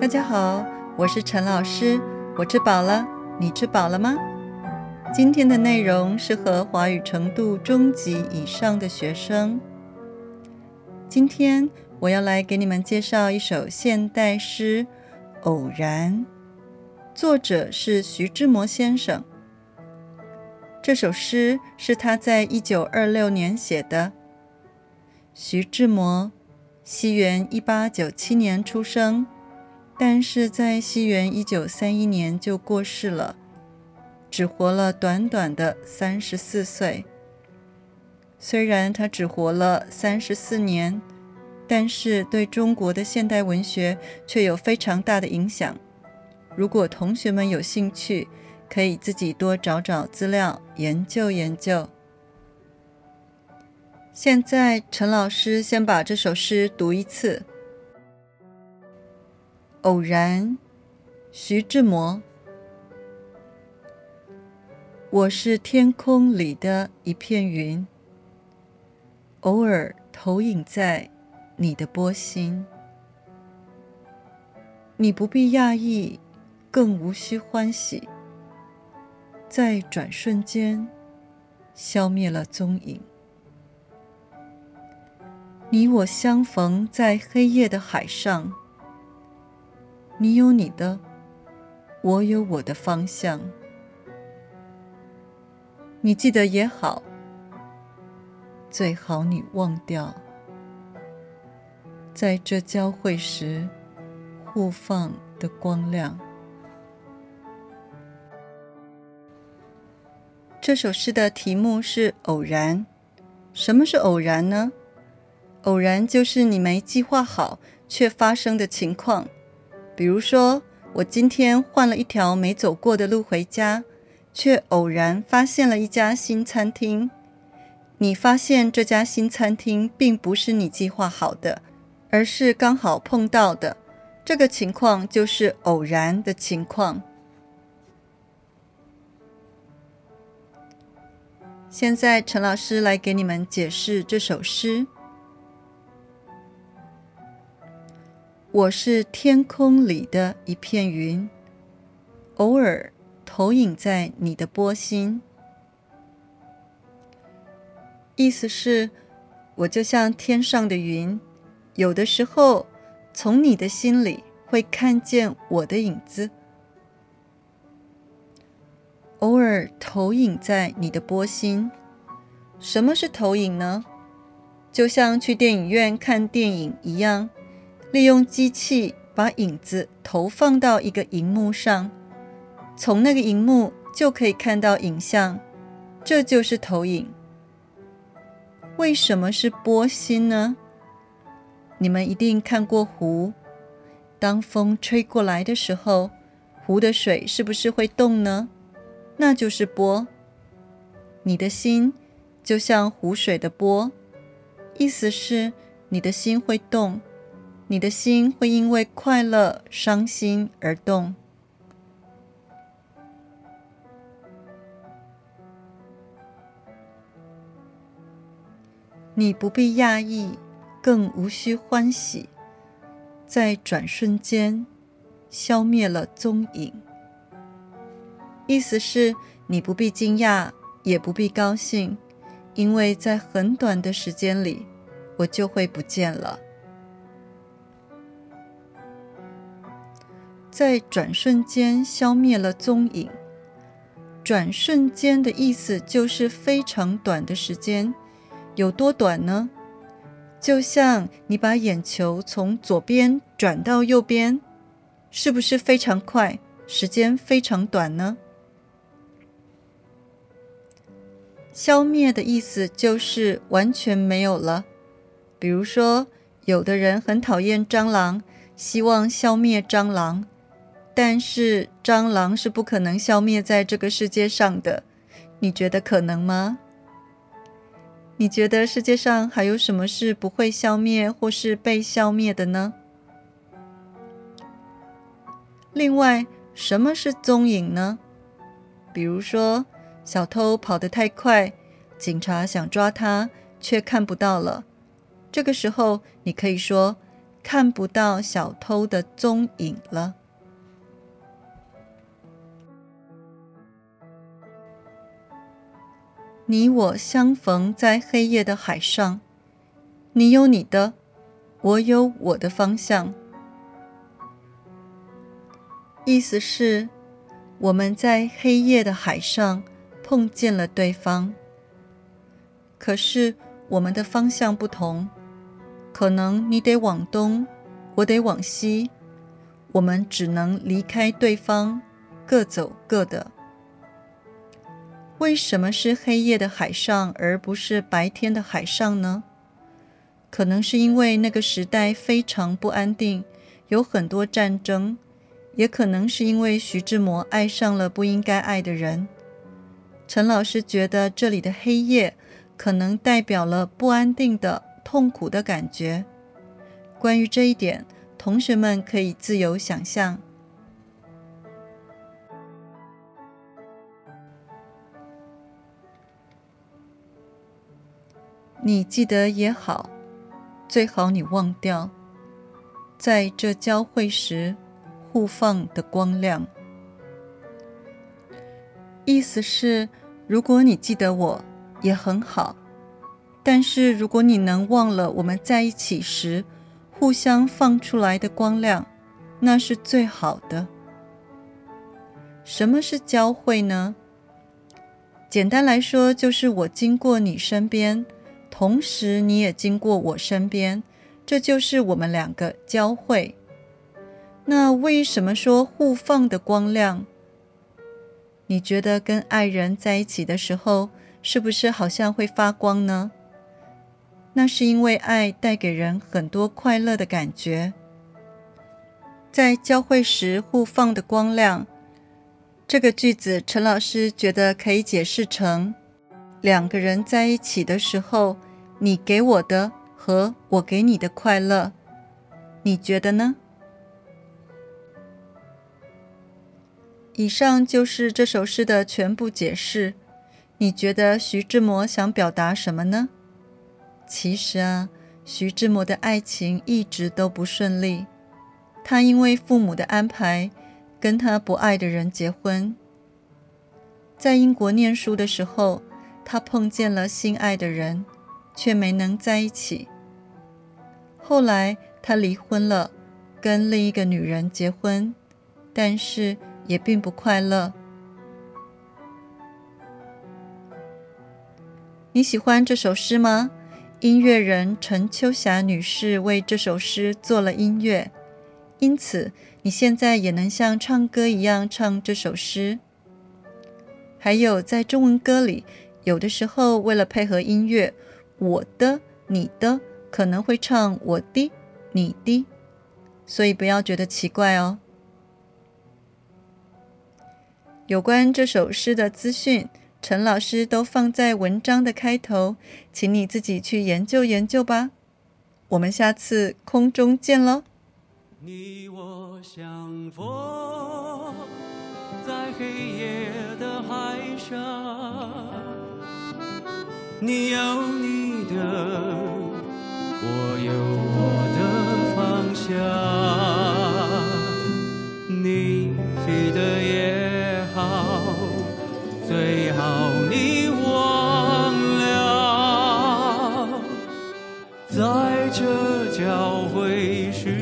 大家好，我是陈老师，我吃饱了，你吃饱了吗？今天的内容适合华语程度中级以上的学生。今天我要来给你们介绍一首现代诗《偶然》，作者是徐志摩先生。这首诗是他在一九二六年写的。徐志摩，西元一八九七年出生，但是在西元一九三一年就过世了，只活了短短的三十四岁。虽然他只活了三十四年，但是对中国的现代文学却有非常大的影响。如果同学们有兴趣，可以自己多找找资料，研究研究。现在，陈老师先把这首诗读一次。偶然，徐志摩。我是天空里的一片云，偶尔投影在你的波心。你不必讶异，更无需欢喜，在转瞬间，消灭了踪影。你我相逢在黑夜的海上，你有你的，我有我的方向。你记得也好，最好你忘掉，在这交汇时互放的光亮。这首诗的题目是偶然。什么是偶然呢？偶然就是你没计划好却发生的情况，比如说，我今天换了一条没走过的路回家，却偶然发现了一家新餐厅。你发现这家新餐厅并不是你计划好的，而是刚好碰到的，这个情况就是偶然的情况。现在，陈老师来给你们解释这首诗。我是天空里的一片云，偶尔投影在你的波心。意思是，我就像天上的云，有的时候从你的心里会看见我的影子，偶尔投影在你的波心。什么是投影呢？就像去电影院看电影一样。利用机器把影子投放到一个荧幕上，从那个荧幕就可以看到影像，这就是投影。为什么是波心呢？你们一定看过湖，当风吹过来的时候，湖的水是不是会动呢？那就是波。你的心就像湖水的波，意思是你的心会动。你的心会因为快乐、伤心而动。你不必讶异，更无需欢喜，在转瞬间消灭了踪影。意思是，你不必惊讶，也不必高兴，因为在很短的时间里，我就会不见了。在转瞬间消灭了踪影。转瞬间的意思就是非常短的时间，有多短呢？就像你把眼球从左边转到右边，是不是非常快？时间非常短呢？消灭的意思就是完全没有了。比如说，有的人很讨厌蟑螂，希望消灭蟑螂。但是蟑螂是不可能消灭在这个世界上的，你觉得可能吗？你觉得世界上还有什么是不会消灭或是被消灭的呢？另外，什么是踪影呢？比如说，小偷跑得太快，警察想抓他却看不到了，这个时候你可以说看不到小偷的踪影了。你我相逢在黑夜的海上，你有你的，我有我的方向。意思是，我们在黑夜的海上碰见了对方，可是我们的方向不同。可能你得往东，我得往西，我们只能离开对方，各走各的。为什么是黑夜的海上，而不是白天的海上呢？可能是因为那个时代非常不安定，有很多战争；也可能是因为徐志摩爱上了不应该爱的人。陈老师觉得这里的黑夜，可能代表了不安定的。痛苦的感觉。关于这一点，同学们可以自由想象。你记得也好，最好你忘掉，在这交汇时互放的光亮。意思是，如果你记得我，也很好。但是，如果你能忘了我们在一起时互相放出来的光亮，那是最好的。什么是交汇呢？简单来说，就是我经过你身边，同时你也经过我身边，这就是我们两个交汇。那为什么说互放的光亮？你觉得跟爱人在一起的时候，是不是好像会发光呢？那是因为爱带给人很多快乐的感觉，在交汇时互放的光亮。这个句子，陈老师觉得可以解释成：两个人在一起的时候，你给我的和我给你的快乐，你觉得呢？以上就是这首诗的全部解释。你觉得徐志摩想表达什么呢？其实啊，徐志摩的爱情一直都不顺利。他因为父母的安排，跟他不爱的人结婚。在英国念书的时候，他碰见了心爱的人，却没能在一起。后来他离婚了，跟另一个女人结婚，但是也并不快乐。你喜欢这首诗吗？音乐人陈秋霞女士为这首诗做了音乐，因此你现在也能像唱歌一样唱这首诗。还有，在中文歌里，有的时候为了配合音乐，我的、你的可能会唱我的、你的，所以不要觉得奇怪哦。有关这首诗的资讯。陈老师都放在文章的开头，请你自己去研究研究吧。我们下次空中见喽。你我相逢在黑夜的海上，你有你的，我有我的方向，你记得也好。最好你忘了，在这交汇时